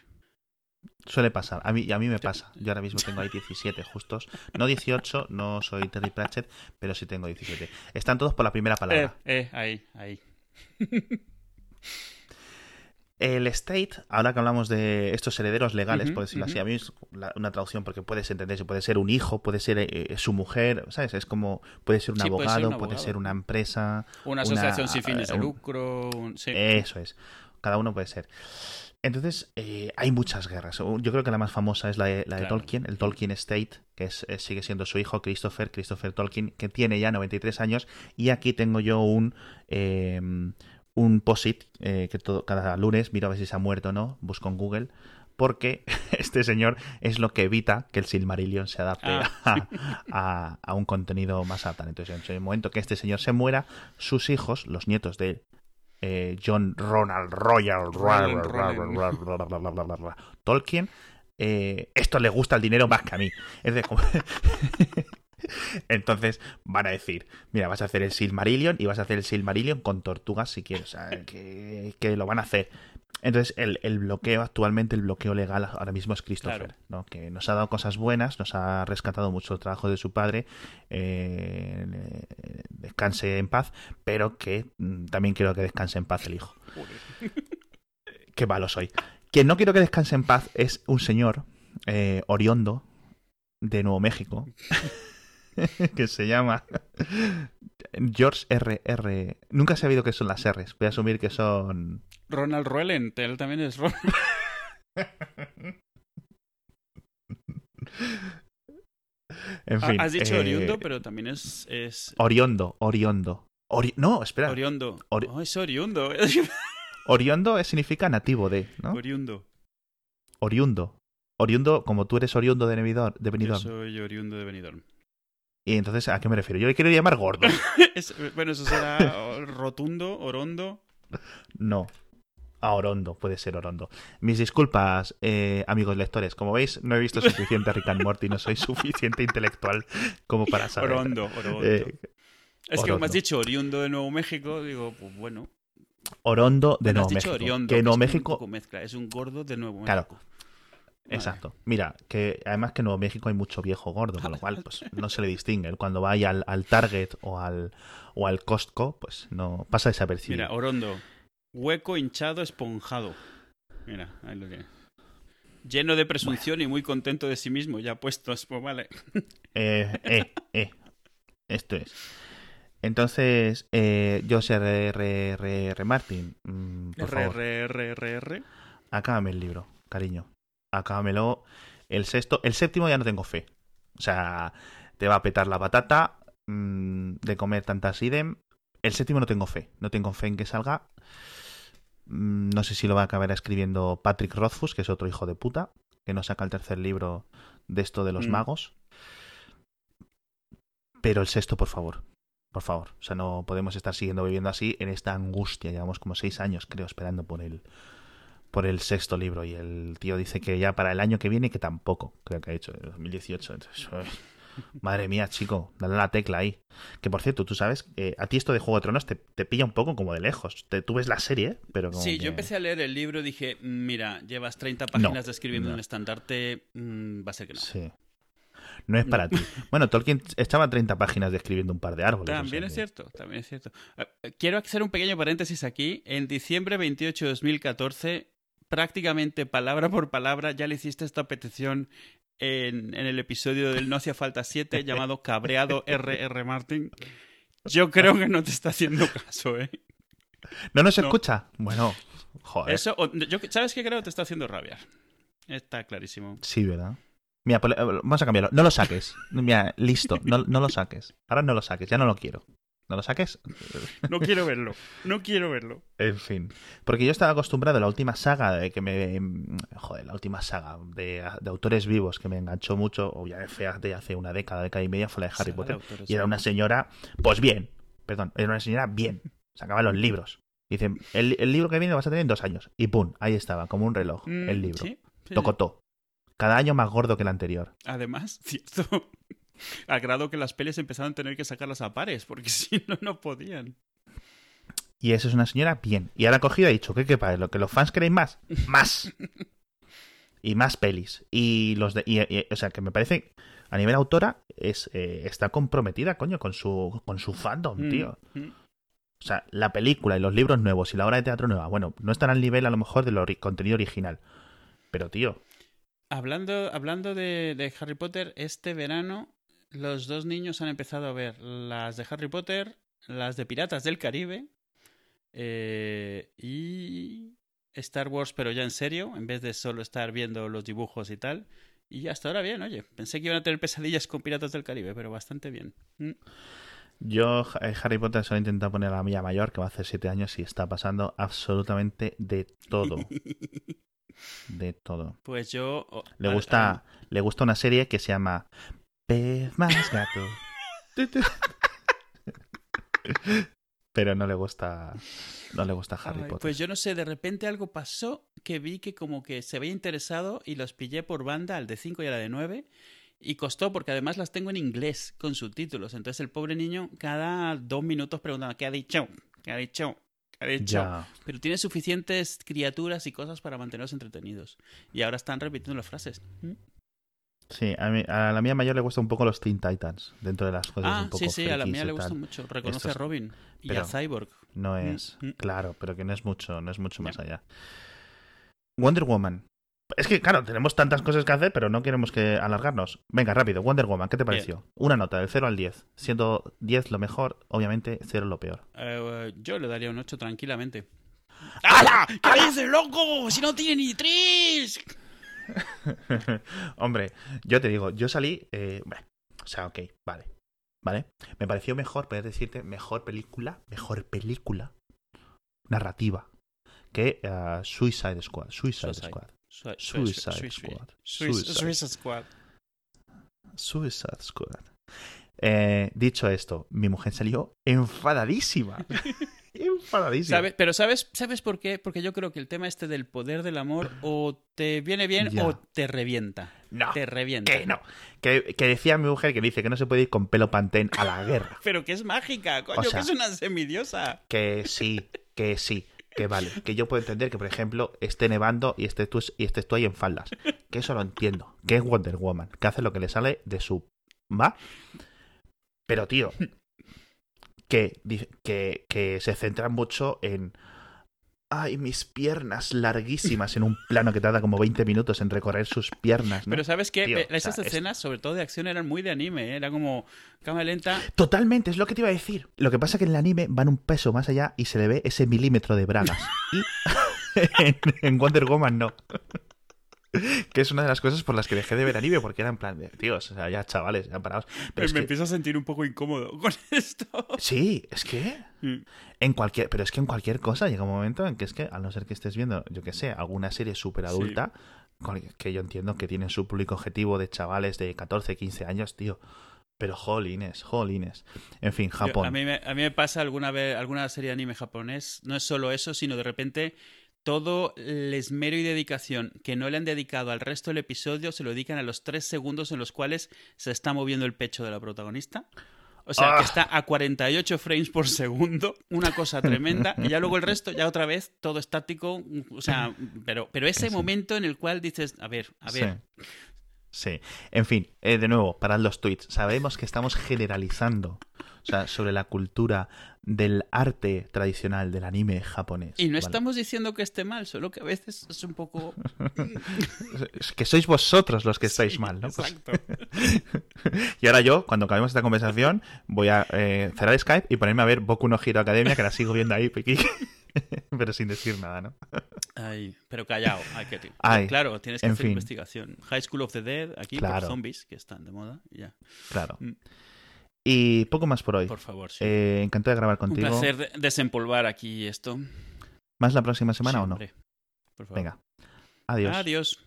Suele pasar, a mí, a mí me pasa. Yo ahora mismo tengo ahí 17 justos. No 18, no soy Terry Pratchett, pero sí tengo 17. Están todos por la primera palabra. Eh, eh ahí, ahí. El estate, ahora que hablamos de estos herederos legales, por decirlo así, a mí es una traducción porque puedes entenderse, puede ser un hijo, puede ser eh, su mujer, ¿sabes? Es como, puede ser un, abogado, puede ser, una empresa. Una asociación sin fines de eh, lucro. Eso es, cada uno puede ser. Entonces, eh, hay muchas guerras. Yo creo que la más famosa es la de, Tolkien, el Tolkien State, que sigue siendo su hijo, Christopher, Christopher Tolkien, que tiene ya 93 años. Y aquí tengo yo un, em, un POSIT eh, que todo, cada lunes miro a ver si se ha muerto o no, busco en Google porque este señor es lo que evita que el Silmarillion se adapte Ah. a, a un contenido más apto. Entonces, en el momento que este señor se muera, sus hijos, los nietos de eh, John Ronald Royal Tolkien, eh, esto le gusta el dinero más que a mí. Es de como- Entonces van a decir, mira, vas a hacer el Silmarillion y vas a hacer el Silmarillion con tortugas si quieres. O sea, que, que lo van a hacer. Entonces, el, el bloqueo actualmente, el bloqueo legal ahora mismo es Christopher, Claro. ¿no? que nos ha dado cosas buenas, nos ha rescatado mucho el trabajo de su padre, eh, eh, descanse en paz, pero que mm, también quiero que descanse en paz el hijo. Qué malo soy. Quien no quiero que descanse en paz es un señor eh, oriondo de Nuevo México que se llama George R. R. Nunca he sabido qué son las R's. Voy a asumir que son. Ronald Ruelen, él también es Ron. En Ah, fin. Has dicho eh, oriundo, pero también es, es Oriondo, Oriondo. Ori- no, espera. oriondo. Ori- Oh, es oriundo. Oriondo significa nativo de, ¿no? Oriundo. Oriundo. Oriundo, como tú eres oriundo de Benidorm. De Yo Benidorm. soy oriundo de Benidorm. Y entonces, ¿a qué me refiero? Yo le quiero llamar gordo. Es- bueno, eso será rotundo, orondo. No. A Orondo, puede ser Orondo. Mis disculpas, eh, amigos lectores. Como veis, no he visto suficiente Rick and Morty, no soy suficiente intelectual como para saber. Orondo, orondo. Eh, es que como has dicho oriundo de Nuevo México, digo, pues bueno. Orondo de Nuevo México. oriondo, que Nuevo es un México, poco mezcla, es un gordo de Nuevo Claro. México. Vale. exacto. Mira, que además que en Nuevo México hay mucho viejo gordo, con lo cual pues no se le distingue. Cuando vaya al, al Target o al, o al Costco, pues no pasa desapercibido. Mira, orondo. Hueco, hinchado, esponjado. Mira, ahí lo tienes. Lleno de presunción y muy contento de sí mismo, ya puestos, pues vale. Eh, eh, eh. Esto es. Entonces, eh, José R. R. R. R. Martin, por R, favor, R, R, R, R. acábame el libro, cariño. Acábamelo. El sexto, el séptimo ya no tengo fe. O sea, te va a petar la patata mm, de comer tantas idem. El séptimo no tengo fe. No tengo fe en que salga. Mm, No sé si lo va a acabar escribiendo Patrick Rothfuss, que es otro hijo de puta, que no saca el tercer libro de esto de los Mm. magos. Pero el sexto, por favor. Por favor. O sea, no podemos estar siguiendo viviendo así en esta angustia. Llevamos como seis años, creo, esperando por el, por el sexto libro. Y el tío dice que ya para el año que viene, que tampoco, creo que ha hecho, el 2018. Entonces, madre mía, chico, dale la tecla ahí. Que por cierto, tú sabes, eh, a ti esto de Juego de Tronos te, te pilla un poco como de lejos. Te, tú ves la serie, pero como. Sí, que- yo empecé a leer el libro y dije, mira, llevas 30 páginas describiendo no. un estandarte, mm, va a ser que no. Sí. No es para ti. Bueno, Tolkien echaba 30 páginas describiendo un par de árboles. o También sea es cierto, también es cierto. Eh, Quiero hacer un pequeño paréntesis aquí. En diciembre 28 de 2014, prácticamente palabra por palabra, ya le hiciste esta petición en, en el episodio del No hacía falta 7 llamado Cabreado RR Martin. Yo creo que no te está haciendo caso, ¿eh? ¿No nos No. escucha? Bueno, joder. Eso, yo, ¿Sabes qué creo? Te está haciendo rabiar. Está clarísimo. Sí, ¿verdad? Mira, pues, eh, vamos a cambiarlo. No lo saques. Mira, listo. No, no lo saques. Ahora no lo saques. Ya no lo quiero. ¿No lo saques? No quiero verlo. No quiero verlo. En fin. Porque yo estaba acostumbrado a la última saga de que me. Joder, la última saga de, de autores vivos que me enganchó mucho. Obviamente hace una década, década y media, fue la de Harry Saga Potter. Y era una señora, pues bien. Perdón, era una señora bien. Sacaba los libros. Dicen, el, el libro que viene lo vas a tener en dos años. Y pum, ahí estaba, como un reloj, Mm, el libro. sí, sí, Tocotó. Cada año más gordo que el anterior. Además, cierto. Al grado que las pelis empezaron a tener que sacarlas a pares, porque si no, no podían. Y eso es una señora bien. Y ahora ha cogido y ha dicho, ¿qué, qué para? ¿Lo que los fans queréis más? ¡Más! y más pelis. Y los de. y- y- o sea, que me parece. A nivel autora, es, eh, está comprometida, coño, con su, con su fandom, Mm, tío. mm. O sea, la película y los libros nuevos y la obra de teatro nueva, bueno, no están al nivel a lo mejor del ori- contenido original. Pero, tío, Hablando, hablando de, de Harry Potter, este verano los dos niños han empezado a ver las de Harry Potter, las de Piratas del Caribe eh, y Star Wars, pero ya en serio, en vez de solo estar viendo los dibujos y tal. Y hasta ahora bien, oye, pensé que iban a tener pesadillas con Piratas del Caribe, pero bastante bien. Mm. yo eh, Harry Potter solo intenta poner a la mía mayor, que va a hacer siete años y está pasando absolutamente de todo. De todo. Pues yo... Le gusta, le gusta una serie que se llama Pez más gato. Pero no le gusta. No le gusta Harry Ay, Potter. Pues yo no sé, de repente algo pasó que vi que como que se había interesado y los pillé por banda, al de 5 y a la de 9. Y costó porque además las tengo en inglés con subtítulos. Entonces el pobre niño cada dos minutos preguntando, ¿qué ha dicho? ¿Qué ha dicho? ¿Qué ha dicho? Ya. Pero tiene suficientes criaturas y cosas para mantenerlos entretenidos. Y ahora están repitiendo las frases. ¿Mm? Sí, a, mí- a la mía mayor le gusta un poco los Teen Titans. Dentro de las cosas Ah, un poco sí, sí, a la mía le gusta tal. mucho. Reconoce Estos- a Robin y pero- a Cyborg. No Mm, es. mm. Claro, pero que no es mucho, no es mucho más allá. Wonder Woman. Es que, claro, tenemos tantas cosas que hacer, pero no queremos que alargarnos. Venga, rápido, Wonder Woman, ¿qué te pareció? Una nota, del 0 al 10. Siendo 10 lo mejor, obviamente 0 lo peor. Eh, yo le daría un 8 tranquilamente. ¡Hala! ¿Qué dices, loco? Si no tiene ni tres. Hombre, yo te digo, yo salí. eh, bueno, o sea, ok, vale. ¿Vale? Me pareció mejor, poder decirte, mejor película, mejor película narrativa que eh, Suicide Squad. Suicide Suicide. Squad. Su- Suicide Suicide Squad. Suicide Suicide. Squad. Suicide Squad. Eh, dicho esto, mi mujer salió enfadadísima. enfadadísima. ¿Sabes? Pero ¿sabes, ¿sabes por qué? Porque yo creo que el tema este del poder del amor o te viene bien Ya. o te revienta. No, Te revienta. que no. Que, que decía mi mujer que dice que no se puede ir con pelo pantén a la guerra. Pero que es mágica, coño, O sea- que es una semidiosa. Que sí, que sí, que vale. Que yo puedo entender que, por ejemplo, esté nevando y estés tú, y estés tú ahí en faldas. Que eso lo entiendo. Que es Wonder Woman. Que hace lo que le sale de su... ¿Va? Pero, tío, que, que, que se centra mucho en... Ay, mis piernas larguísimas en un plano que tarda como 20 minutos en recorrer sus piernas. ¿no? Pero ¿sabes o Esas es- escenas, sobre todo de acción, eran muy de anime. ¿eh? Era como cámara lenta. Totalmente, es lo que te iba a decir. Lo que pasa es que en el anime van un peso más allá y se le ve ese milímetro de bragas. Y en, en Wonder Woman no. Que es una de las cosas por las que dejé de ver anime, porque era en plan de, tíos, o sea, ya chavales, ya parados. Pero me que- empiezo a sentir un poco incómodo con esto. sí, es que Mm. en cualquier, pero es que en cualquier cosa llega un momento en que es que, a no ser que estés viendo, yo que sé, alguna serie súper adulta, que yo entiendo que tiene su público objetivo de chavales de 14, 15 años, tío. Pero jolines, jolines. En fin, Yo- Japón. a, mí me, a mí me pasa alguna vez, alguna serie de anime japonés, no es solo eso, sino de repente todo el esmero y dedicación que no le han dedicado al resto del episodio se lo dedican a los tres segundos en los cuales se está moviendo el pecho de la protagonista. O sea, que Ah. está a 48 frames por segundo, una cosa tremenda, y ya luego el resto, ya otra vez, todo estático, o sea, pero, pero ese Sí. momento en el cual dices, a ver, a ver, Sí. Sí. En fin, eh, de nuevo, parad los tweets. Sabemos que estamos generalizando sea, sobre la cultura del arte tradicional del anime japonés. y no ¿vale? estamos diciendo que esté mal, solo que a veces es un poco... Es que sois vosotros los que estáis Sí, mal, ¿no? Pues- Exacto. y ahora yo, cuando acabemos esta conversación, voy a eh, cerrar Skype y ponerme a ver Boku no Hero Academia, que la sigo viendo ahí, piqui. pero sin decir nada, ¿no? Ay, pero callado. Hay que, Ay, claro, tienes que hacer fin. investigación. High School of the Dead, aquí Claro. por zombies, que están de moda. y Ya. Claro. Mm. Y poco más por hoy. Por favor, sí. Eh, encantado de grabar Un contigo. placer de- desempolvar aquí esto. ¿Más la próxima semana o no? Por favor. Venga. Adiós. Adiós.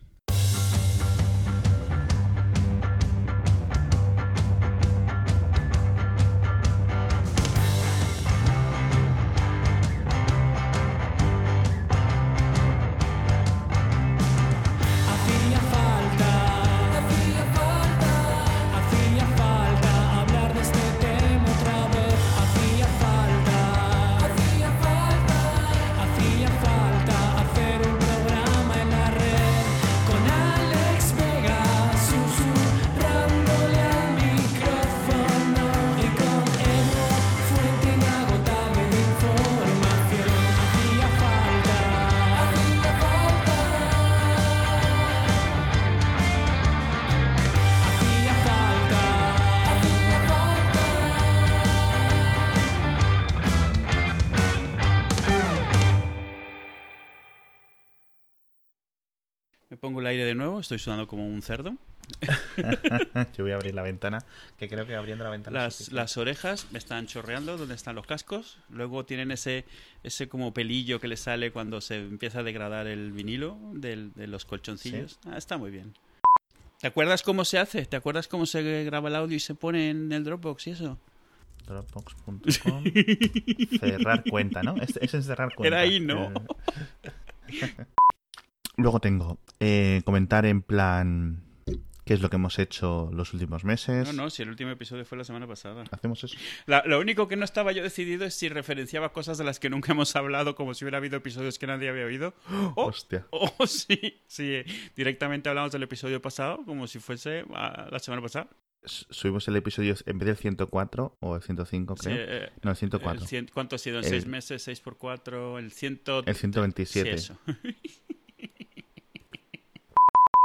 Aire de nuevo, estoy sudando como un cerdo. Yo voy a abrir la ventana, que creo que abriendo la ventana... Las, orejas me están chorreando donde están los cascos. Luego tienen ese, ese como pelillo que le sale cuando se empieza a degradar el vinilo del- de los colchoncillos. Ah, está muy bien. ¿Te acuerdas cómo se hace? ¿Te acuerdas cómo se graba el audio y se pone en el Dropbox y eso? Dropbox.com Cerrar cuenta, ¿no? Es, es cerrar cuenta. Era ahí, ¿no? Luego tengo eh, comentar en plan qué es lo que hemos hecho los últimos meses. No, no, si el último episodio fue la semana pasada. Hacemos eso. La- lo único que no estaba yo decidido es si referenciaba cosas de las que nunca hemos hablado, como si hubiera habido episodios que nadie había oído. O, Hostia. o sí, sí, eh, directamente hablamos del episodio pasado, como si fuese ah, la semana pasada. Subimos el episodio en vez del 104 o el 105, Sí, creo. eh, no, el 104. el cien- ¿Cuánto ha sido? ¿En El- seis meses? ¿Seis por cuatro? ¿El ciento...? El 127. Sí, eso.